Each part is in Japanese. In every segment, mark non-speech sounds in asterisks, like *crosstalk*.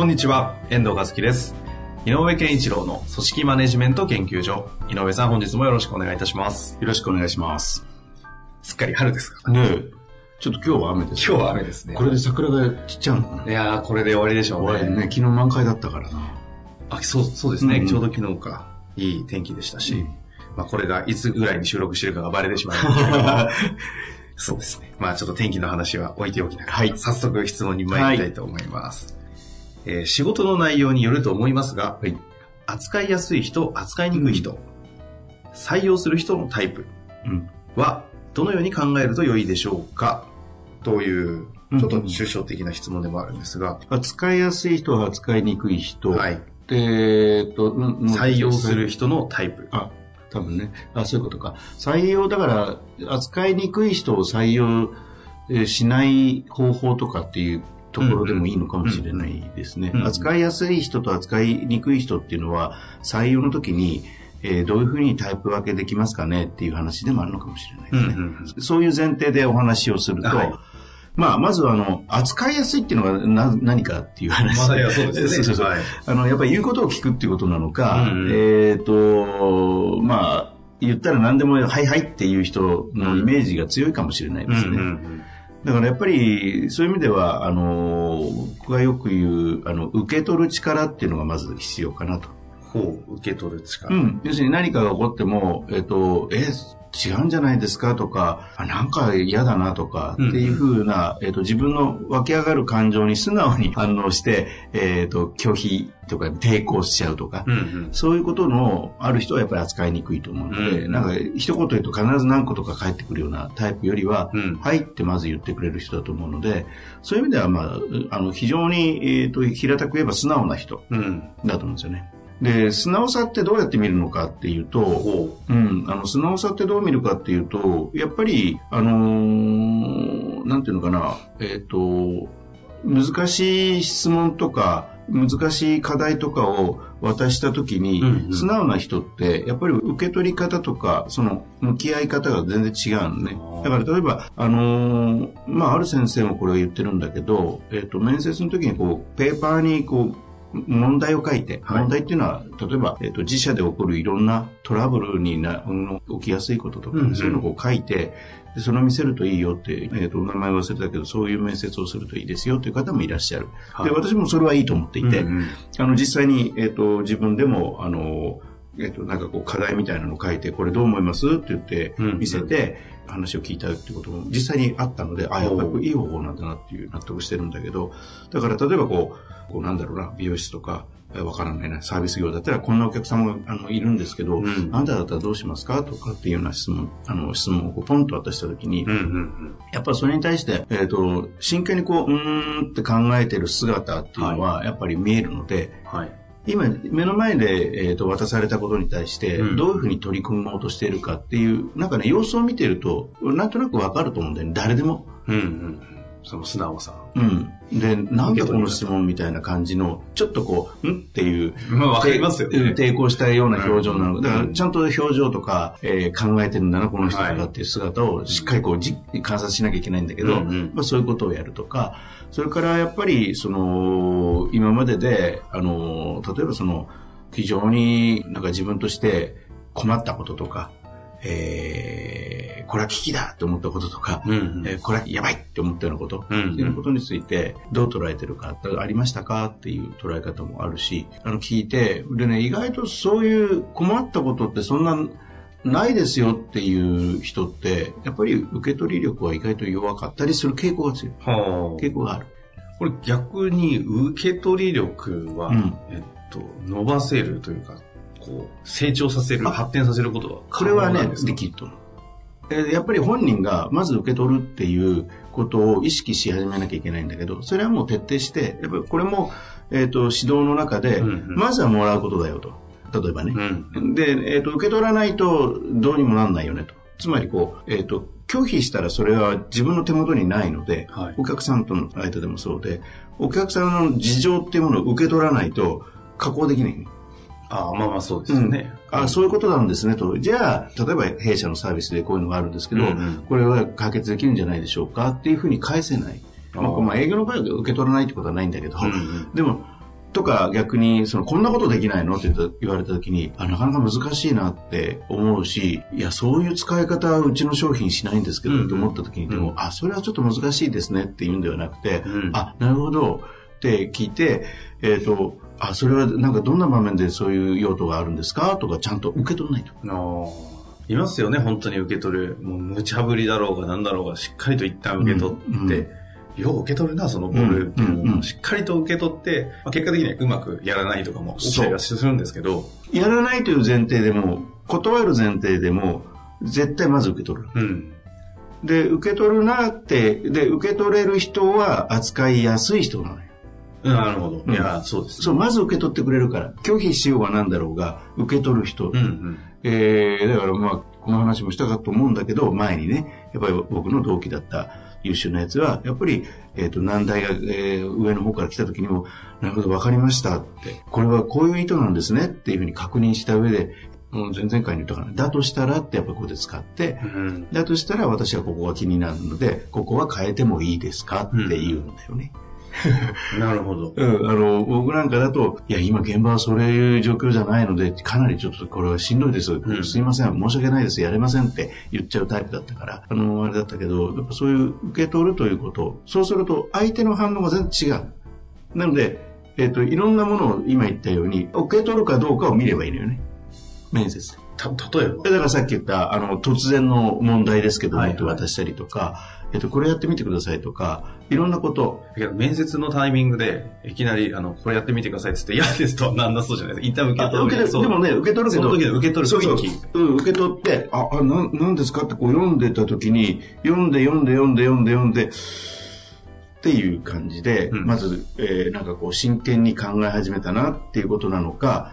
こんにちは、遠藤和樹です。井上健一郎の組織マネジメント研究所。井上さん、本日もよろしくお願いいたします。よろしくお願いします。すっかり春ですか？ねえ、ちょっと今日は雨です。今日は雨ですね。これで桜が散っちゃうのかな？いやー、これで終わりでしょうね。終わりね、昨日満開だったからな。あ、そう、そうですね、うんちょうど昨日か。いい天気でしたし。うんまあ、これがいつぐらいに収録してるかがバレてしまいましたけどそうですね。まあ、ちょっと天気の話は置いておきながら、はい早速質問に参りたいと思います。えー仕事の内容によると思いますが、はい扱いやすい人、扱いにくい人、採用する人のタイプうん。はどのように考えると良いでしょうか？という、うんちょっと抽象的な質問でもあるんですが、扱いやすい人は扱いにくい人。はい。で、えっと、うん採用する。人のタイプ。あ、多分ね。あ、そういうことか。採用、だから、扱いにくい人を採用えーしない方法とかっていうところでもいいのかもしれないですね。扱いやすい人と扱いにくい人っていうのは、採用の時に、えーどういうふうにタイプ分けできますかねっていう話でもあるのかもしれないですね。そういう前提でお話をすると、はいまあ、まずは、あの、扱いやすいっていうのがな何かっていう話。まあそうですねそうそうそうはいあの、やっぱり言うことを聞くっていうことなのか、うんうんえっ、と、まあ、言ったら何でもはいはいっていう人のイメージが強いかもしれないですね。うんうんうんだからやっぱり、そういう意味では、あの、僕がよく言う、あの、受け取る力っていうのがまず必要かなと。ほう、受け取る力。うん。要するに何かが起こっても、えっ、と、え、違うんじゃないですか？とか、あなんか嫌だなとか、っていうふうな、えっ、と、自分の湧き上がる感情に素直に *laughs* 反応して、えっ、と、拒否とか抵抗しちゃうとか、うんうん。そういうことのある人はやっぱり扱いにくいと思うので、うんなんか一言言うと必ず何個とか返ってくるようなタイプよりは、うん。はいってまず言ってくれる人だと思うので、そういう意味では、まあ、あの、非常に、えっ、と、平たく言えば素直な人うん。だと思うんですよね。で、素直さってどうやって見るのかっていうと、ほう。ん、あの、素直さってどう見るかっていうと、やっぱり、あのーなんていうのかな、えっ、と、難しい質問とか、難しい課題とかを渡したときに、うんうん。素直な人って、やっぱり受け取り方とか、その、向き合い方が全然違うのね。だから例えば、あのーまあ、ある先生もこれを言ってるんだけど、えっ、と、面接の時にこう、ペーパーにこう、問題を書いて、はい。問題っていうのは、例えば、えっ、と、自社で起こるいろんなトラブルにな、の起きやすいこととか、うんうん。そういうのを書いて、でそれを見せるといいよって、えっ、と、名前忘れたけど、そういう面接をするといいですよっていう方もいらっしゃる。はい。で、私もそれはいいと思っていて、うんうん。あの、実際に、えっ、と、自分でも、あの、えっ、と、なんかこう、課題みたいなのを書いて、これどう思います？って言ってうん、見せて、話を聞いたっていうことも実際にあったので、あ、やっぱりいい方法なんだなっていう納得してるんだけど、だから例えばこう、こうなんだろうな、美容室とか、えわからないな、サービス業だったら、こんなお客様があのいるんですけど、うん。あなただったらどうしますか？とかっていうような質問、あの、質問をポンと渡したときに、うんうんやっぱりそれに対して、えっ、と、真剣にこう、うーんって考えてる姿っていうのは、やっぱり見えるので、うん。はい。今、目の前で、えー、と渡されたことに対して、うんどういうふうに取り組もうとしているかっていう、なんかね、様子を見てると、なんとなくわかると思うんだよね、誰でも。うんうん。その素直さ。うん。で、なんだこの質問みたいな感じの、ちょっとこう、んっていう、まあわかりますよねうん抵抗したような表情なの。うんだから、ちゃんと表情とか、えー考えてるんだな、この人とはいかっていう姿をしっかりこう、じ観察しなきゃいけないんだけど、うんうんまあ、そういうことをやるとか、それからやっぱり、その、今までで、あの、例えばその、非常になんか自分として困ったこととか、えー、これは危機だって思ったこととか、うんうんえーこれはやばいって思ったようなこと、うんうんっていうことについてどう捉えてるか、ありましたかっていう捉え方もあるし、あの聞いて、でね、意外とそういう困ったことってそんなないですよっていう人って、やっぱり受け取り力は意外と弱かったりする傾向が強い。はあ。傾向がある。これ逆に受け取り力は、うんえっと、伸ばせるというか、こう、成長させる、あ発展させることはこれはねで、きると思う。えーやっぱり本人がまず受け取るっていうことを意識し始めなきゃいけないんだけど、それはもう徹底して、やっぱりこれも、えっ、と、指導の中で、うんうんまずはもらうことだよと。例えばね。うん。で、えっ、と、受け取らないとどうにもなんないよねと。つまりこう、えっ、と、拒否したらそれは自分の手元にないので、はいお客さんとの間でもそうで、お客さんの事情っていうものを受け取らないと加工できないね。ああ、まあまあそうですよね。あそういうことなんですねと。じゃあ、例えば弊社のサービスでこういうのがあるんですけど、うんうん。これは解決できるんじゃないでしょうかっていうふうに返せない。まあ、あーまあ営業の場合は受け取らないってことはないんだけど、うんうんでも、とか逆に、その、こんなことできないのって言われた時に、あ、なかなか難しいなって思うし、いや、そういう使い方はうちの商品しないんですけど、うんって思った時に、でも、うん。あ、それはちょっと難しいですねって言うんではなくて、うん。あ、なるほどって聞いて、えっ、と、あ、それはなんかどんな場面でそういう用途があるんですか？とかちゃんと受け取らないと。あーいますよね、本当に受け取る。もう無茶ぶりだろうが何だろうが、しっかりと一旦受け取って、うんうんよう受け取るな、そのボールっていううんしっかりと受け取って、まあ、結果的にはうまくやらないとかも起きたりはするんですけど、やらないという前提でも、断る前提でも、絶対まず受け取る。うん。で、受け取るなって、で、受け取れる人は扱いやすい人なのよ。うんなるほど。うんいや、そうです。そう、まず受け取ってくれるから、拒否しようがなんだろうが、受け取る人。うんうん。えー、だからまあ、この話もしたかと思うんだけど、前にね、やっぱり僕の同期だった優秀なやつは、やっぱり、えっ、と、難題が、えー上の方から来た時にも、なるほど、わかりましたって、これはこういう意図なんですねっていうふうに確認した上で、もう前々回に言ったかな。だとしたらってやっぱここで使って、うんだとしたら私はここが気になるので、ここは変えてもいいですかって言うんだよね。*laughs* なるほど。うん、あの、僕なんかだと、いや、今現場はそういう状況じゃないので、かなりちょっとこれはしんどいです。んすいません、申し訳ないです、やれませんって言っちゃうタイプだったから、あの、あれだったけど、やっぱそういう受け取るということ、そうすると相手の反応が全然違う。なので、えっ、と、いろんなものを今言ったように、受け取るかどうかを見ればいいのよね。面接で。た、例えば？だからさっき言った、あの、突然の問題ですけども、はいはい。渡したりとか、えっと、これやってみてくださいとか、いろんなこと、面接のタイミングで、いきなり、あの、これやってみてくださいって言って、*laughs* 嫌ですとはなんだそうじゃないですか。一旦受けあ取る。受けでもね、受け取るけど、その時の受け取るそうそう。うん、受け取って、あ、あ、なん、なんですかってこう読んでた時に、読んで読んで読んで読んで読んで、っていう感じで、うん。まず、えーなんかこう真剣に考え始めたなっていうことなのか、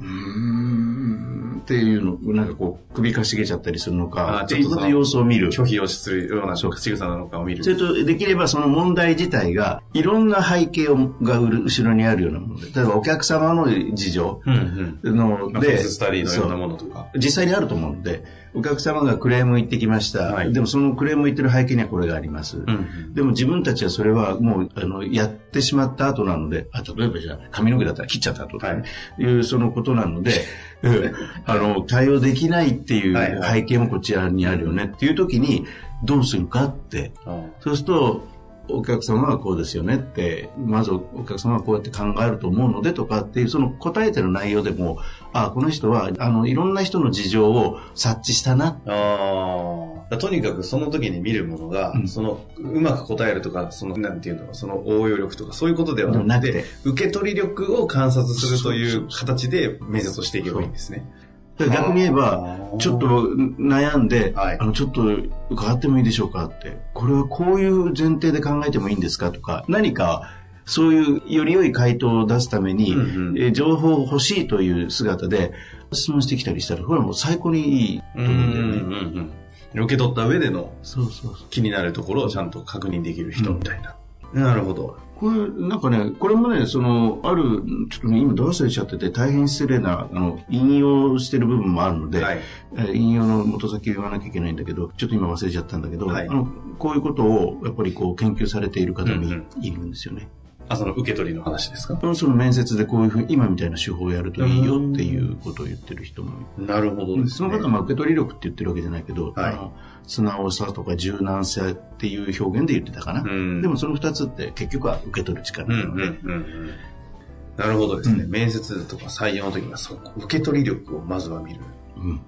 うーんっていうの、なんかこう首かしげちゃったりするのか、あちょっと様子を見る。拒否をするような仕草なのかを見る。それと、できればその問題自体が、いろんな背景をが後ろにあるようなもので、例えばお客様の事情うんうん。で、ススタディのようなものとか。実際にあると思うので、お客様がクレーム言ってきました。はい。でもそのクレーム言ってる背景にはこれがあります。うんでも自分たちはそれはもう、あの、やってしまった後なので、あ、例えばじゃあ、髪の毛だったら切っちゃった後とかね、い、うそのことなので、うん。あの、対応できないっていうはいはい。背景もこちらにあるよねっていう時に、どうするかって、うん。そうすると、お客様はこうですよねって、まずお客様はこうやって考えると思うのでとかっていう、その答えてる内容でも、あ、この人は、あの、いろんな人の事情を察知したな。ああ。とにかくその時に見るものが、うんその、うまく答えるとか、その、なんていうの、その応用力とか、そういうことではなくて、受け取り力を観察するという形で面接をしていけばいいんですね。で逆に言えば、ちょっと悩んで、はいあの、ちょっと伺ってもいいでしょうかって、これはこういう前提で考えてもいいんですかとか、何か、そういうより良い回答を出すために、うんうんえー情報を欲しいという姿で質問してきたりしたら、これはもう最高にいいとうんうん思うんだよね。うんうん。受け取った上でのそうそうそう。気になるところをちゃんと確認できる人みたいな。なるほど。これ、なんかね、これもね、その、ある、ちょっとね、今どう忘れちゃってて、大変失礼な、あの、引用してる部分もあるので、はい。えー引用の元先を言わなきゃいけないんだけど、ちょっと今忘れちゃったんだけど、はいあのこういうことを、やっぱりこう、研究されている方もい,、るんですよね。あ、その受け取りの話ですか？その面接でこういうふうに、今みたいな手法をやるといいよっていうことを言ってる人も。なるほどですね。その方はまあ受け取り力って言ってるわけじゃないけど、はいあの素直さとか柔軟さっていう表現で言ってたかな。うんでもその二つって結局は受け取る力うんうなんので、うんうん。なるほどですね。うん面接とか採用の時にはそこ、受け取り力をまずは見る。うん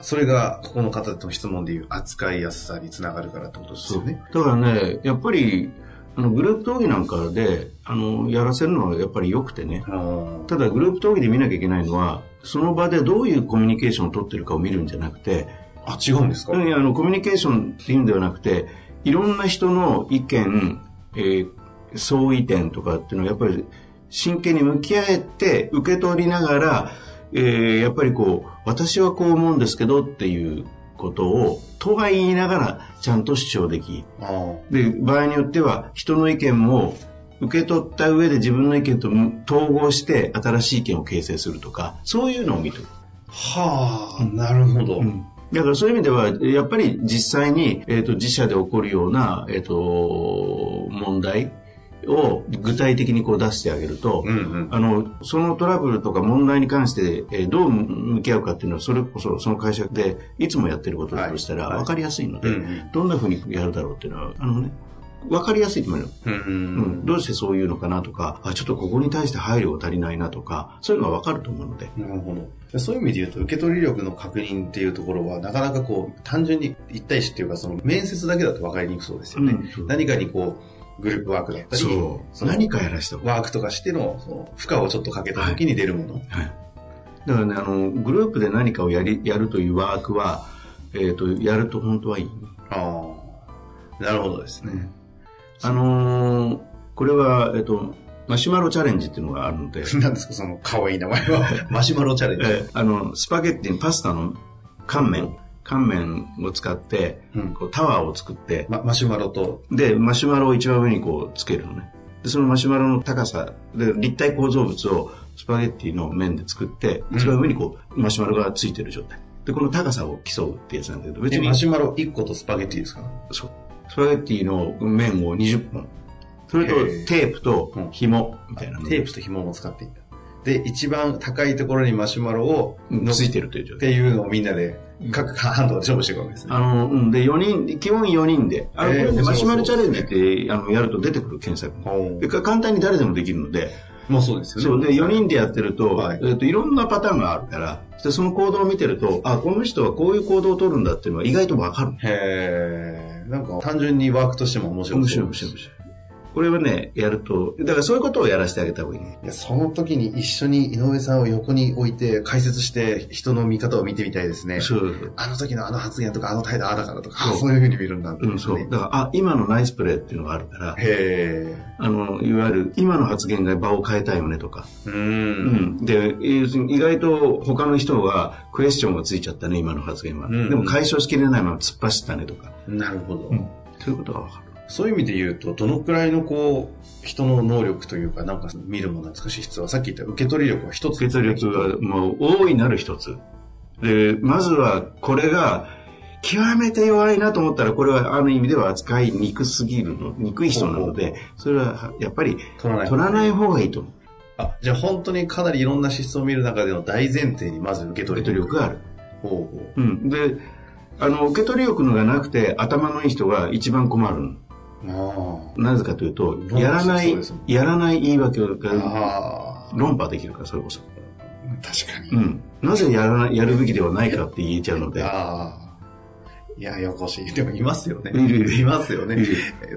それが、ここの方の質問でいう扱いやすさにつながるからってことですよね。だからね、やっぱり、あの、グループ討議なんかで、あの、やらせるのはやっぱり良くてね。あただ、グループ討議で見なきゃいけないのは、その場でどういうコミュニケーションを取ってるかを見るんじゃなくて、あ、違うんですか、うん、あの、コミュニケーションっていうんではなくて、いろんな人の意見、えー、相違点とかっていうのはやっぱり真剣に向き合えて受け取りながら、えー、やっぱりこう、私はこう思うんですけどっていうことを、とは言いながらちゃんと主張でき、で、場合によっては人の意見も受け取った上で自分の意見と統合して新しい意見を形成するとか、そういうのを見てる。はあ、なるほど。うんだからそういう意味では、やっぱり実際に、えっ、ー、と、自社で起こるような、えっ、ー、と、問題を具体的にこう出してあげると、うんうん、あの、そのトラブルとか問題に関して、えー、どう向き合うかっていうのは、それこそその会社でいつもやってることだとしたら分かりやすいので、はいはい、どんなふうにやるだろうっていうのは、あのね、分かりやすいと思うよ、うん、うん、どうしてそういうのかなとかあちょっとここに対して配慮が足りないなとかそういうのが分かると思うので。なるほど。そういう意味で言うと受け取り力の確認っていうところはなかなかこう単純に一対一っていうかその面接だけだと分かりにくそうですよね、うん、何かにこうグループワークだったりそう。何かやらしたワークとかしてのその負荷をちょっとかけた時に出るもの、はい、はい、だからねあのグループで何かをやりやるというワークは、えーと、やると本当はいい。ああなるほどですね、うん。あのー、これは、えっと、マシュマロチャレンジっていうのがあるので。*laughs* 何ですか、その可愛い名前は。*laughs* マシュマロチャレンジ。えあの、スパゲッティ、パスタの乾麺、乾麺を使って、うん、こうタワーを作って、ま、マシュマロと。で、マシュマロを一番上にこうつけるのね。で、そのマシュマロの高さ、で、立体構造物をスパゲッティの面で作って、一番上にこう、マシュマロがついてる状態。で、この高さを競うってやつなんだけど、別に。マシュマロ1個とスパゲッティですか？そう。スパゲッティの麺を20本。それとテープと紐みたいな、テープと紐も使っていた。で、一番高いところにマシュマロを、ついてるという状態。っていうのをみんなで、各ハンドで勝負していくわけですね。あの、うん、で、4人、基本4人で、あの、これでマシュマロチャレンジって、あの、やると出てくる検索。で簡単に誰でもできるので、まあそうですよね。そうで、4人でやってると、はい、えっ、と、いろんなパターンがあるから、で、その行動を見てると、あ、この人はこういう行動を取るんだっていうのは意外とわかる。へえ。なんか単純にワークとしても面白い。面白い、面白い、面白い。これはね、やると、だからそういうことをやらせてあげた方がいいね。いや、その時に一緒に井上さんを横に置いて解説して人の見方を見てみたいですね。そうあの時のあの発言とかあの態度ああだからとか、そういうふうに見るんだね、うん、そう。だから、あ、今のナイスプレーっていうのがあるから、へあの、いわゆる今の発言が場を変えたいよねとか。うん,、うん。で、意外と他の人はクエスチョンがついちゃったね、今の発言は。うん、でも解消しきれないまま突っ走ったねとか。なるほど。うん、そういうことがわかる。そういう意味で言うと、どのくらいのこう、人の能力というか、なんか見るもの難しい質は、さっき言った受け取り力は一つ、受け取り力はもう大いなる一つ。で、まずはこれが、極めて弱いなと思ったら、これはある意味では扱いにくすぎるの、にくい人なので、それはやっぱり取らない方がいいと思う。あ、じゃあ本当にかなりいろんな資質を見る中での大前提にまず受け取り力がある。ほうほう。うん。で、あの、受け取り力のがなくて頭のいい人が一番困るの。なぜかというと、やらない、やらない言い訳が論破できるから、それこそ。確かに。うん。なぜやらない、やるべきではないかって言えちゃうので。ああ。いや、よこしい。でもいますよね。いるいるいますよね。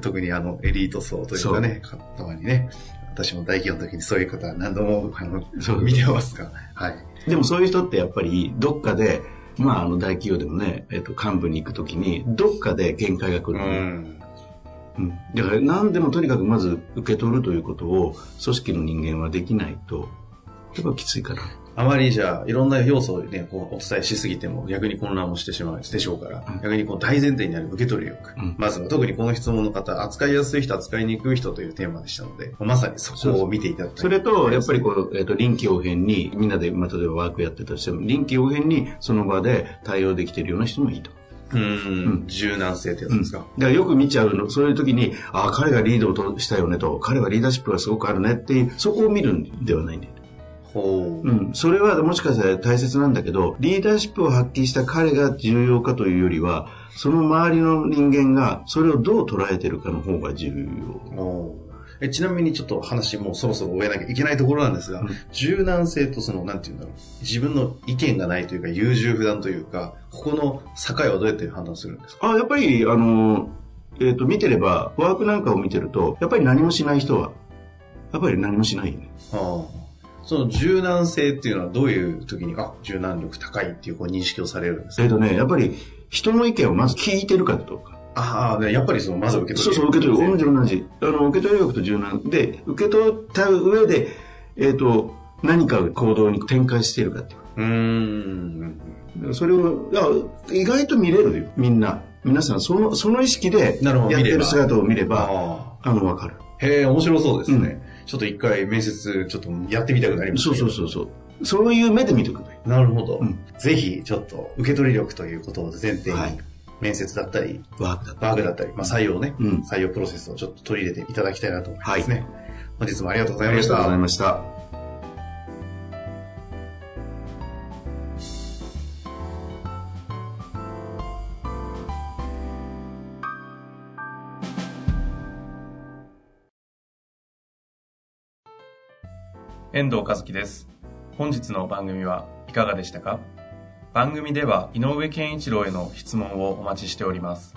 特にあの、エリート層というかね、方にね。私も大企業の時にそういう方何度もあの見てますが。はい。でもそういう人ってやっぱり、どっかで、まあ、あの、大企業でもね、えっと、幹部に行くときに、どっかで限界が来る。うんうん、だから何でもとにかくまず受け取るということを組織の人間はできないと、やっぱきついから。あまりじゃあ、いろんな要素をね、こうお伝えしすぎても逆に混乱もしてしまうでしょうから、うん、逆にこう大前提になる受け取り力。うん、まずは特にこの質問の方、扱いやすい人、扱いにくい人というテーマでしたので、まさにそこを見ていただき。それと、やっぱりこう、えっ、ー、と、臨機応変に、みんなで、まあ、例えばワークやってたとしても、臨機応変にその場で対応できているような人もいいと。うん、柔軟性ってやつですか、うん、だからよく見ちゃうの、そういう時に、ああ、彼がリードをしたよねと、彼はリーダーシップがすごくあるねっていう、そこを見るんではないんだよ。ほう。うん。それはもしかしたら大切なんだけど、リーダーシップを発揮した彼が重要かというよりは、その周りの人間がそれをどう捉えてるかの方が重要。えちなみにちょっと話もうそろそろ終えなきゃいけないところなんですが、うん、柔軟性とその、なんていうんだろう、自分の意見がないというか、優柔不断というか、ここの境はどうやって判断するんですか？あ、やっぱり、あの、えっ、ー、と、見てれば、ワークなんかを見てると、やっぱり何もしない人は、やっぱり何もしないよね。ああ。その柔軟性っていうのはどういう時に、あ、柔軟力高いっていうこう認識をされるんですか？えっ、ー、とね、やっぱり人の意見をまず聞いてるかどうか。ああ、ね、やっぱりその、まず受け取る。そうそう、受け取る。同じ同じ。あの、受け取り力と柔軟で、受け取った上で、えっ、ー、と、何か行動に展開しているかっていう。うん。それを、意外と見れるよ、みんな。皆さん、その、その意識で、やってる姿を見れば、あの、わかる。へえ、面白そうですね。うん、ちょっと一回面接、ちょっとやってみたくなりました、ね。そうそうそうそう。そういう目で見てくれ。なるほど。うん、ぜひ、ちょっと、受け取り力ということを前提に、はい、面接だったり、ワークだったり、ワークだったり、まあ、採用ね、うん、採用プロセスをちょっと取り入れていただきたいなと思いますね。はい、本日もありがとうございました。ありがとうございました。遠藤和樹です。本日の番組はいかがでしたか？番組では井上健一郎への質問をお待ちしております。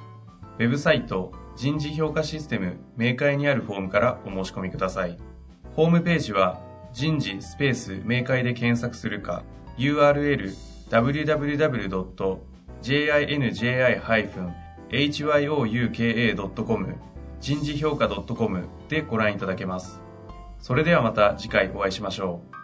ウェブサイト人事評価システム明快にあるフォームからお申し込みください。ホームページは人事スペース明快で検索するか URL www.jinji-hyouka.com 人事評価 .com でご覧いただけます。それではまた次回お会いしましょう。